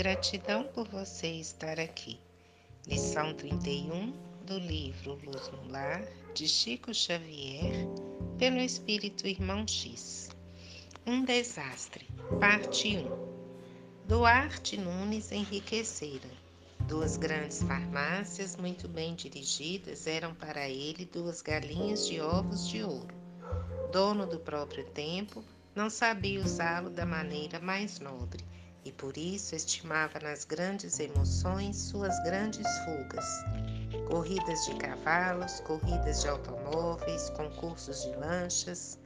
Gratidão por você estar aqui. Lição 31 do livro Luz no Lar, de Chico Xavier, pelo Espírito Irmão X. Um desastre. Parte 1. Duarte Nunes enriquecera. Duas grandes farmácias, muito bem dirigidas, eram para ele duas galinhas de ovos de ouro. Dono do próprio tempo, não sabia usá-lo da maneira mais nobre e por isso estimava nas grandes emoções suas grandes fugas. Corridas de cavalos, corridas de automóveis, concursos de lanchas.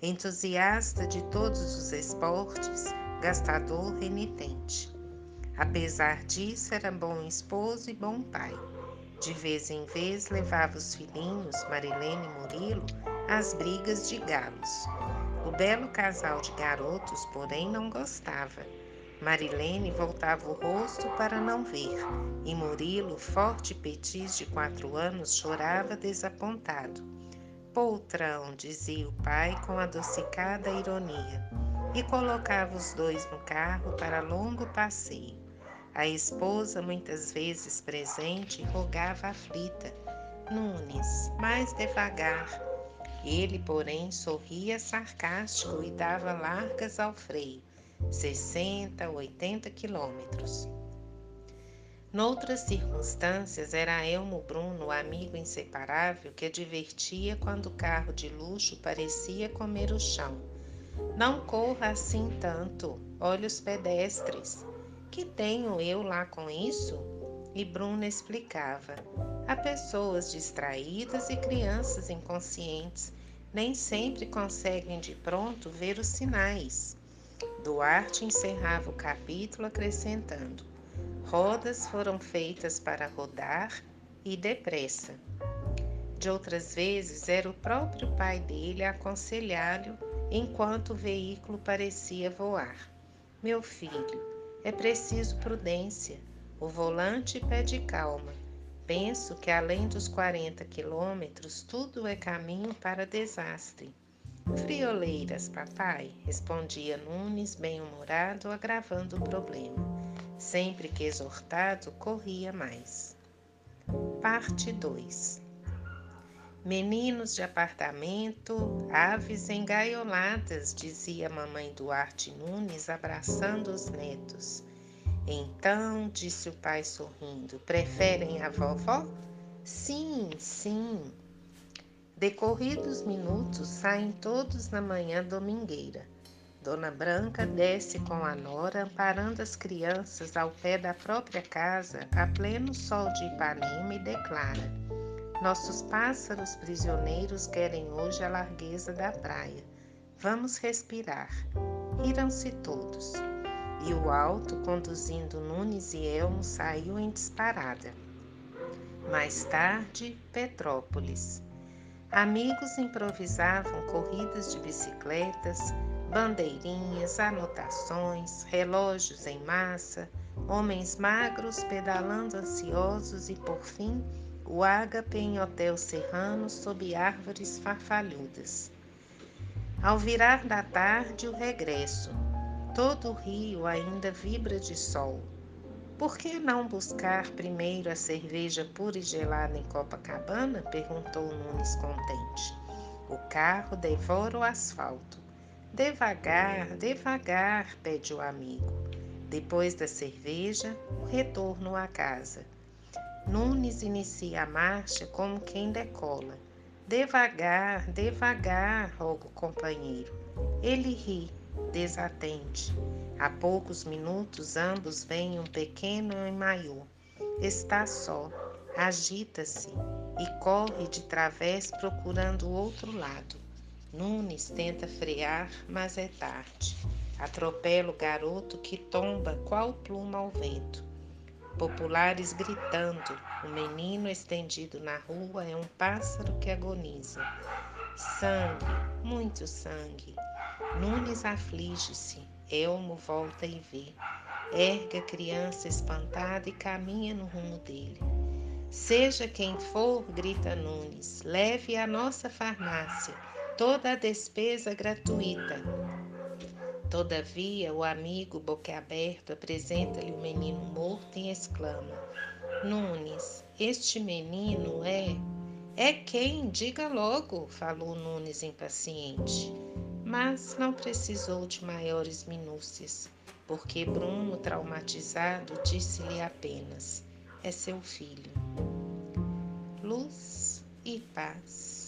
Entusiasta de todos os esportes, gastador renitente. Apesar disso, era bom esposo e bom pai. De vez em vez levava os filhinhos, Marilene e Murilo, às brigas de galos. O belo casal de garotos, porém, não gostava Marilene voltava o rosto para não ver, e Murilo, forte petis de quatro anos, chorava desapontado. Poltrão, dizia o pai com adocicada ironia, e colocava os dois no carro para longo passeio. A esposa, muitas vezes presente, rogava aflita: Nunes, mais devagar. Ele, porém, sorria sarcástico e dava largas ao freio 60, 80 quilômetros. Noutras circunstâncias, era Elmo Bruno o amigo inseparável que advertia quando o carro de luxo parecia comer o chão. Não corra assim tanto, olhe os pedestres. Que tenho eu lá com isso? E Bruno explicava. Há pessoas distraídas e crianças inconscientes. Nem sempre conseguem de pronto ver os sinais. Duarte encerrava o capítulo acrescentando: Rodas foram feitas para rodar e depressa. De outras vezes, era o próprio pai dele aconselhá-lo enquanto o veículo parecia voar. Meu filho, é preciso prudência. O volante pede calma. Penso que além dos 40 quilômetros, tudo é caminho para desastre. Frioleiras, papai, respondia Nunes, bem-humorado, agravando o problema. Sempre que exortado, corria mais. Parte 2 Meninos de apartamento, aves engaioladas, dizia mamãe Duarte Nunes, abraçando os netos. Então, disse o pai sorrindo, preferem a vovó? Sim, sim. Decorridos minutos, saem todos na manhã domingueira. Dona Branca desce com a nora, amparando as crianças ao pé da própria casa, a pleno sol de Ipanema, e declara: Nossos pássaros prisioneiros querem hoje a largueza da praia. Vamos respirar. Riram-se todos. E o alto, conduzindo Nunes e Elmo, saiu em disparada. Mais tarde, Petrópolis. Amigos improvisavam corridas de bicicletas, bandeirinhas, anotações, relógios em massa, homens magros pedalando ansiosos e, por fim, o ágape em hotel serrano sob árvores farfalhudas. Ao virar da tarde, o regresso. Todo o rio ainda vibra de sol. Por que não buscar primeiro a cerveja pura e gelada em Copacabana? perguntou Nunes contente. O carro devora o asfalto. Devagar, devagar, pede o amigo. Depois da cerveja, o retorno à casa. Nunes inicia a marcha como quem decola. Devagar, devagar, roga o companheiro. Ele ri, desatente. Há poucos minutos ambos veem um pequeno emaiô. Está só, agita-se e corre de través procurando o outro lado. Nunes tenta frear, mas é tarde. Atropela o garoto que tomba qual pluma ao vento. Populares gritando, o menino estendido na rua é um pássaro que agoniza. Sangue, muito sangue. Nunes aflige-se, Elmo volta e vê. Ergue a criança espantada e caminha no rumo dele. Seja quem for, grita Nunes, leve à nossa farmácia toda a despesa gratuita. Todavia, o amigo, boquiaberto, apresenta-lhe o menino morto e exclama: Nunes, este menino é. É quem? Diga logo, falou Nunes impaciente. Mas não precisou de maiores minúcias, porque Bruno, traumatizado, disse-lhe apenas: É seu filho. Luz e paz.